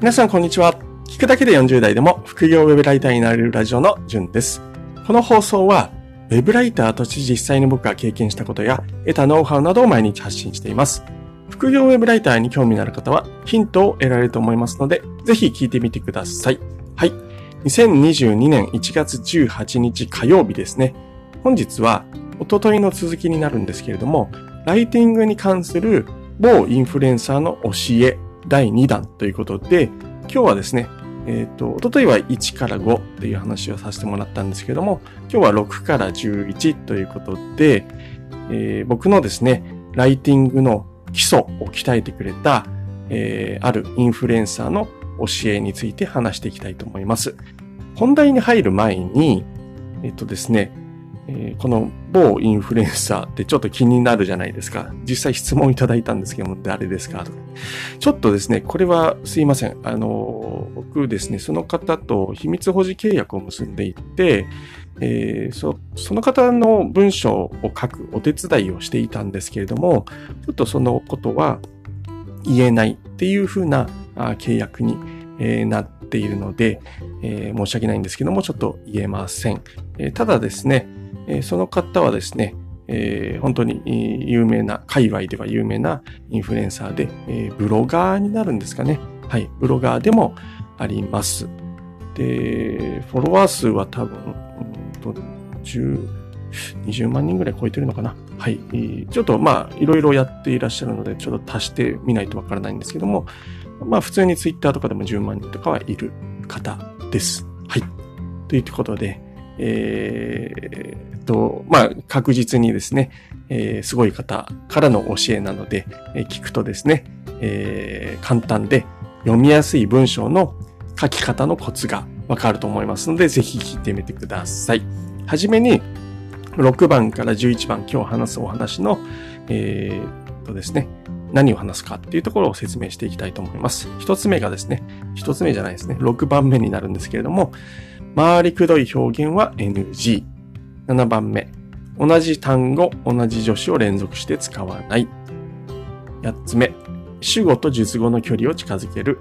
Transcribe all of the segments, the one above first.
皆さんこんにちは。聞くだけで40代でも副業ウェブライターになれるラジオのじゅんです。この放送は、ウェブライターとして実際に僕が経験したことや得たノウハウなどを毎日発信しています。副業ウェブライターに興味のある方はヒントを得られると思いますので、ぜひ聞いてみてください。はい。2022年1月18日火曜日ですね。本日は、おとといの続きになるんですけれども、ライティングに関する某インフルエンサーの教え第2弾ということで、今日はですね、えっ、ー、と、おとといは1から5という話をさせてもらったんですけども、今日は6から11ということで、えー、僕のですね、ライティングの基礎を鍛えてくれた、えー、あるインフルエンサーの教えについて話していきたいと思います。本題に入る前に、えっ、とですね、えー、この某インフルエンサーってちょっと気になるじゃないですか。実際質問いただいたんですけども、誰ですかとか。ちょっとですね、これはすいません。あの、僕ですね、その方と秘密保持契約を結んでいて、えー、そその方の文章を書くお手伝いをしていたんですけれども、ちょっとそのことは言えないっていうふうな契約に、えー、なっているので、えー、申し訳ないんですけども、ちょっと言えません。えただですね、えその方はですね、えー、本当に有名な、界隈では有名なインフルエンサーで、えー、ブロガーになるんですかね。はい、ブロガーでもあります。で、フォロワー数は多分、10、20万人ぐらい超えてるのかな。はい。ちょっとまあ、いろいろやっていらっしゃるので、ちょっと足してみないとわからないんですけども、まあ、普通にツイッターとかでも10万人とかはいる方です。はい。ということで、えー、と、まあ、確実にですね、えー、すごい方からの教えなので、えー、聞くとですね、えー、簡単で読みやすい文章の書き方のコツがわかると思いますので、ぜひ聞いてみてください。はじめに、6番から11番、今日話すお話の、えー、とですね、何を話すかっていうところを説明していきたいと思います。一つ目がですね、一つ目じゃないですね、6番目になるんですけれども、回りくどい表現は NG。7番目。同じ単語、同じ助詞を連続して使わない。8つ目。主語と述語の距離を近づける。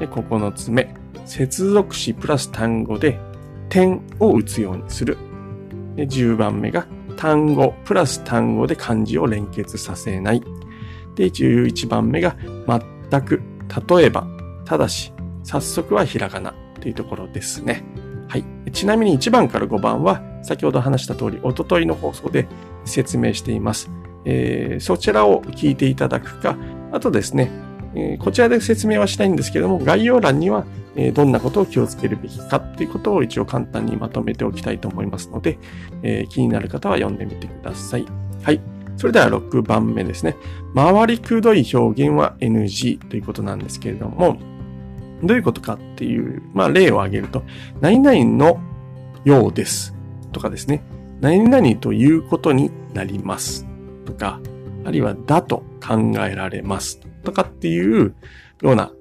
で9つ目。接続詞プラス単語で点を打つようにする。で10番目が単語プラス単語で漢字を連結させない。で、11番目が全く、例えば、ただし、早速はひらがなというところですね。はい。ちなみに1番から5番は、先ほど話した通り、おとといの放送で説明しています。えー、そちらを聞いていただくか、あとですね、えー、こちらで説明はしたいんですけども、概要欄には、えー、どんなことを気をつけるべきかっていうことを一応簡単にまとめておきたいと思いますので、えー、気になる方は読んでみてください。はい。それでは6番目ですね。回りくどい表現は NG ということなんですけれども、どういうことかっていう、まあ例を挙げると、何々のようですとかですね、何々ということになりますとか、あるいはだと考えられますとかっていうような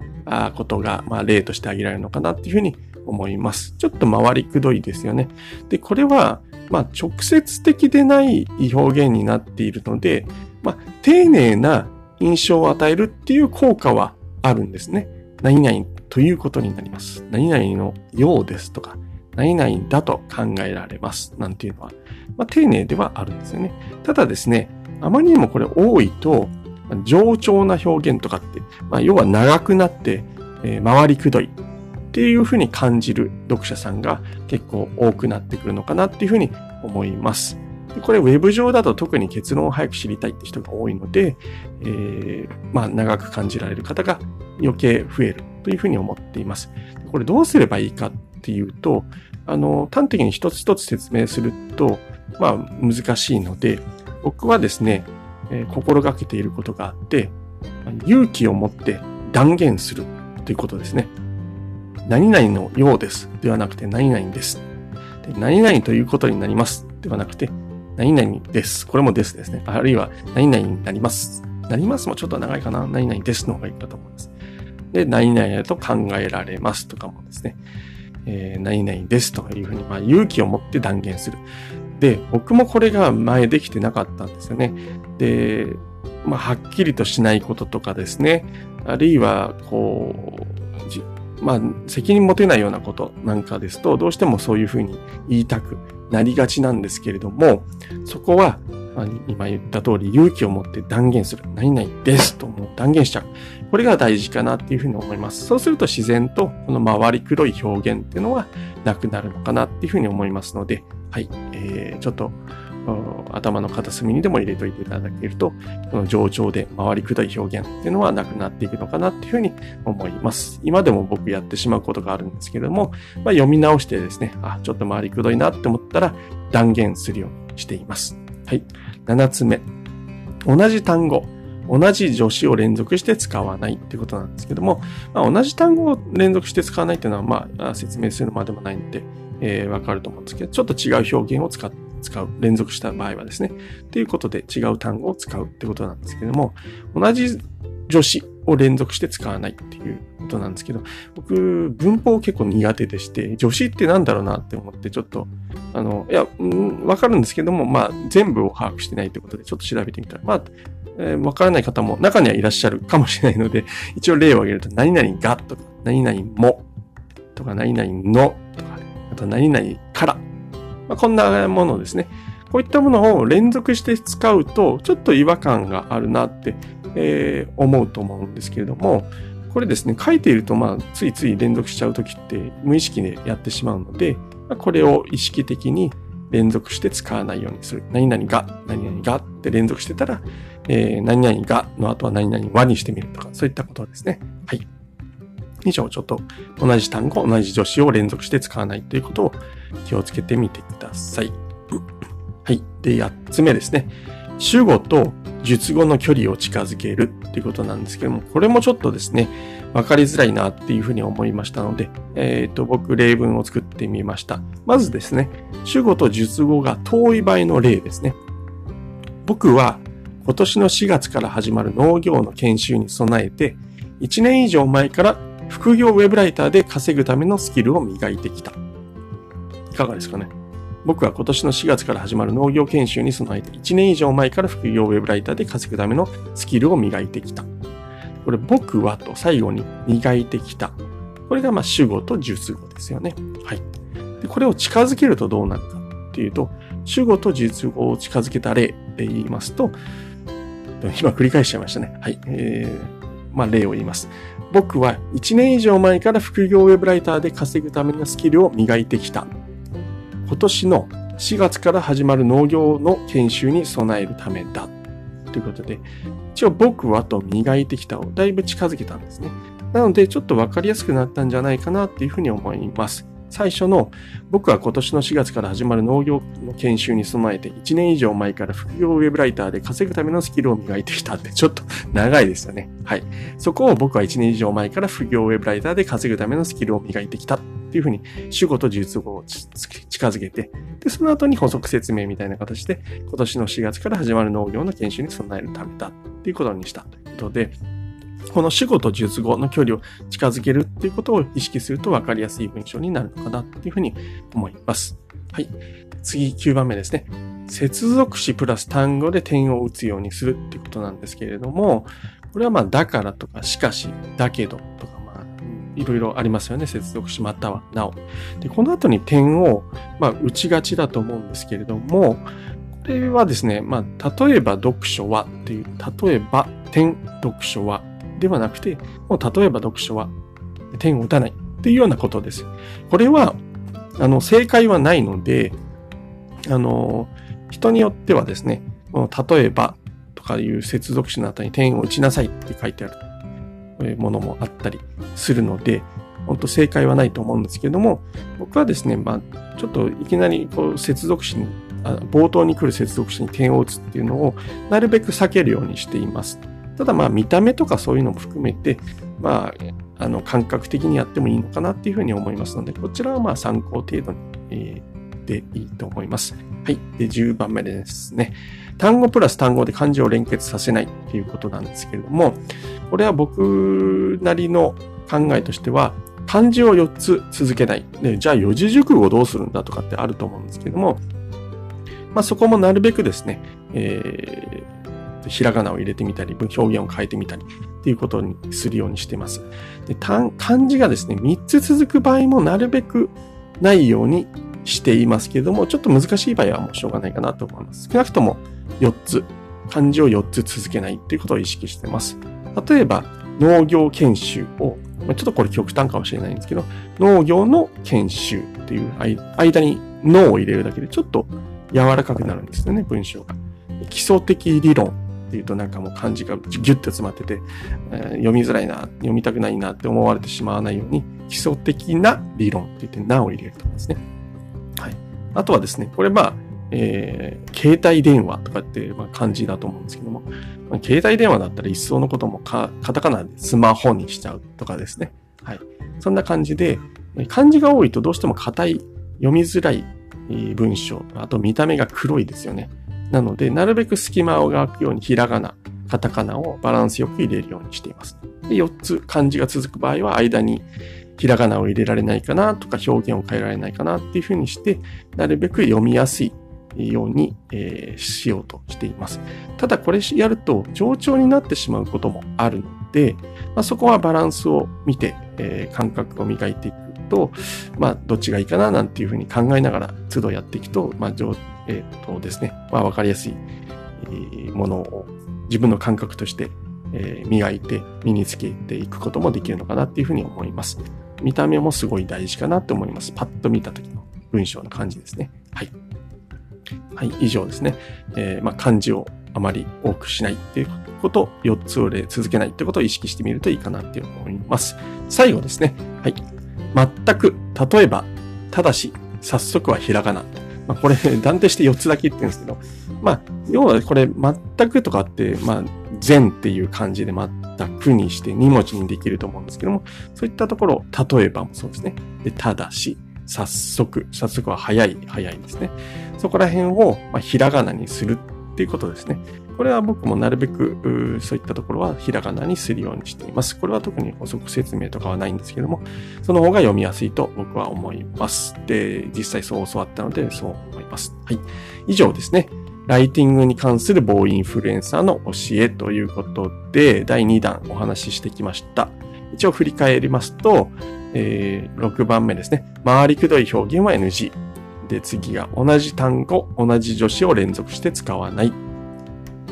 ことが、まあ例として挙げられるのかなっていうふうに思います。ちょっと回りくどいですよね。で、これは、まあ直接的でない表現になっているので、まあ丁寧な印象を与えるっていう効果はあるんですね。何々ということになります。何々のようですとか、何々だと考えられます。なんていうのは、まあ、丁寧ではあるんですよね。ただですね、あまりにもこれ多いと、冗長な表現とかって、まあ、要は長くなって、えー、回りくどいっていうふうに感じる読者さんが結構多くなってくるのかなっていうふうに思います。これウェブ上だと特に結論を早く知りたいって人が多いので、えー、まあ長く感じられる方が余計増えるというふうに思っています。これどうすればいいかっていうと、あの、端的に一つ一つ説明すると、まあ難しいので、僕はですね、えー、心がけていることがあって、勇気を持って断言するということですね。何々のようですではなくて何々です。で何々ということになりますではなくて何々です。これもですですね。あるいは何々になります。なりますもちょっと長いかな。何々ですの方がいいかと思います。で、何々だと考えられますとかもですね、えー、何々ですというふうに、まあ、勇気を持って断言する。で、僕もこれが前できてなかったんですよね。で、まあ、はっきりとしないこととかですね、あるいは、こう、まあ、責任持てないようなことなんかですと、どうしてもそういうふうに言いたくなりがちなんですけれども、そこは、今言った通り勇気を持って断言する。何々ですともう断言しちゃう。これが大事かなっていうふうに思います。そうすると自然とこの回り黒い表現っていうのはなくなるのかなっていうふうに思いますので、はい、えー、ちょっと頭の片隅にでも入れといていただけると、この上長で回りくどい表現っていうのはなくなっていくのかなっていうふうに思います。今でも僕やってしまうことがあるんですけれども、まあ、読み直してですね、あ、ちょっと回りくどいなって思ったら断言するようにしています。はい。7つ目。同じ単語。同じ助詞を連続して使わないってことなんですけども、まあ、同じ単語を連続して使わないっていうのは、まあ、説明するまでもないんで、えー、わかると思うんですけど、ちょっと違う表現を使っ使う。連続した場合はですね。ということで違う単語を使うってことなんですけども、同じ助詞を連続して使わないっていうことなんですけど、僕、文法結構苦手でして、助詞ってなんだろうなって思って、ちょっと、あの、いや、わかるんですけども、まあ、全部を把握してないってことで、ちょっと調べてみたら、まあ、えー、わからない方も中にはいらっしゃるかもしれないので、一応例を挙げると、何々がとか、何々もとか、何々のとか、あと何々からまあ、こんなものですね。こういったものを連続して使うと、ちょっと違和感があるなって、えー、思うと思うんですけれども、これですね、書いていると、まあ、ついつい連続しちゃうときって無意識でやってしまうので、ま、これを意識的に連続して使わないようにする。何々が、何々がって連続してたら、えー、何々がの後は何々はにしてみるとか、そういったことですね。はい。以上、ちょっと同じ単語、同じ助詞を連続して使わないということを気をつけてみてください。はい。で、8つ目ですね。主語と述語の距離を近づけるっていうことなんですけども、これもちょっとですね、わかりづらいなっていうふうに思いましたので、えっ、ー、と、僕、例文を作ってみました。まずですね、主語と述語が遠い場合の例ですね。僕は今年の4月から始まる農業の研修に備えて、1年以上前から副業ウェブライターで稼ぐためのスキルを磨いてきた。いかがですかね？僕は今年の4月から始まる農業研修に備えて1年以上前から副業ウェブライターで稼ぐためのスキルを磨いてきた。これ僕はと最後に磨いてきた。これがまあ主語と述語ですよね。はい。でこれを近づけるとどうなるかっていうと、主語と述語を近づけた例で言いますと、今繰り返しちゃいましたね。はい。えー、まあ例を言います。僕は1年以上前から副業ウェブライターで稼ぐためのスキルを磨いてきた。今年の4月から始まる農業の研修に備えるためだ。ということで、一応僕はと磨いてきたをだいぶ近づけたんですね。なので、ちょっとわかりやすくなったんじゃないかなっていうふうに思います。最初の僕は今年の4月から始まる農業の研修に備えて1年以上前から副業ウェブライターで稼ぐためのスキルを磨いてきたってちょっと長いですよね。はい。そこを僕は1年以上前から副業ウェブライターで稼ぐためのスキルを磨いてきたっていうふうに主語と術語を近づけて、で、その後に補足説明みたいな形で今年の4月から始まる農業の研修に備えるためだっていうことにしたということで、この主語と述語の距離を近づけるっていうことを意識すると分かりやすい文章になるのかなっていうふうに思います。はい。次、9番目ですね。接続詞プラス単語で点を打つようにするっていうことなんですけれども、これはまあ、だからとか、しかし、だけどとか、いろいろありますよね。接続詞またはなお。で、この後に点を、まあ、打ちがちだと思うんですけれども、これはですね、まあ、例えば読書はっていう、例えば点読書はではなくて、もう例えば読書は点を打たないっていうようなことです。これは、あの、正解はないので、あの、人によってはですね、例えばとかいう接続詞の後に点を打ちなさいって書いてあるものもあったりするので、本当正解はないと思うんですけれども、僕はですね、まあ、ちょっといきなりこう接続詞に、冒頭に来る接続詞に点を打つっていうのをなるべく避けるようにしています。ただまあ見た目とかそういうのも含めて、まあ、あの感覚的にやってもいいのかなっていうふうに思いますので、こちらはまあ参考程度に、えー、でいいと思います。はい。で、10番目ですね。単語プラス単語で漢字を連結させないっていうことなんですけれども、これは僕なりの考えとしては、漢字を4つ続けない。で、じゃあ四字熟語どうするんだとかってあると思うんですけども、まあそこもなるべくですね、えーひらがなを入れてみたり、表現を変えてみたりっていうことにするようにしています。で漢字がですね、3つ続く場合もなるべくないようにしていますけれども、ちょっと難しい場合はもうしょうがないかなと思います。少なくとも4つ、漢字を4つ続けないっていうことを意識してます。例えば、農業研修を、ちょっとこれ極端かもしれないんですけど、農業の研修っていう間に脳を入れるだけでちょっと柔らかくなるんですよね、文章が。基礎的理論っていうとなんかもう漢字がギュッと詰まってて、え、読みづらいな、読みたくないなって思われてしまわないように、基礎的な理論って言ってなを入れるとかですね。はい。あとはですね、これまあ、えー、携帯電話とかって、まあ、漢字だと思うんですけども、携帯電話だったら一層のこともカタカナでスマホにしちゃうとかですね。はい。そんな感じで、漢字が多いとどうしても硬い、読みづらい文章、あと見た目が黒いですよね。なので、なるべく隙間を空くようにひらがな、カタカナをバランスよく入れるようにしています。で、4つ漢字が続く場合は間にひらがなを入れられないかなとか表現を変えられないかなっていうふうにして、なるべく読みやすいように、えー、しようとしています。ただこれやると冗長になってしまうこともあるので、まあ、そこはバランスを見て、えー、感覚を磨いていくと、まあ、どっちがいいかななんていうふうに考えながら都度やっていくと、まあ、えっ、とですね、まあ、わかりやすいものを自分の感覚として、えー、磨いて身につけていくこともできるのかなっていうふうに思います。見た目もすごい大事かなって思います。パッと見た時の文章の感じですね。はい。以上ですね。えー、まあ、漢字をあまり多くしないっていうこと、4つを例続けないってことを意識してみるといいかなって思います。最後ですね。はい。全く、例えば、ただし、早速はひらがな。まあ、これ、断定して4つだけ言ってるんですけど、まあ、要はこれ、全くとかって、まあ、全っていう漢字で全くにして2文字にできると思うんですけども、そういったところ、例えばもそうですね。で、ただし、早速、早速は早い、早いですね。そこら辺を、まあ、ひらがなにするっていうことですね。これは僕もなるべく、そういったところはひらがなにするようにしています。これは特に補足説明とかはないんですけども、その方が読みやすいと僕は思います。で、実際そう教わったので、そう思います。はい。以上ですね。ライティングに関する某インフルエンサーの教えということで、第2弾お話ししてきました。一応振り返りますと、えー、6番目ですね。回りくどい表現は NG。で、次が同じ単語、同じ助詞を連続して使わない。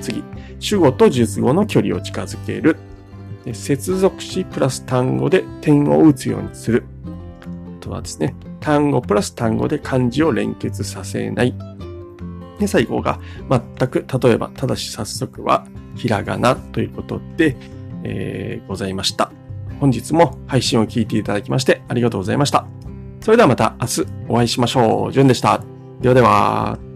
次、主語と述語の距離を近づける。で接続詞プラス単語で点を打つようにする。あとはですね、単語プラス単語で漢字を連結させない。で、最後が全く、例えば、ただし早速はひらがなということで、えー、ございました。本日も配信を聞いていただきましてありがとうございました。それではまた明日お会いしましょう。じゅんでした。ではでは。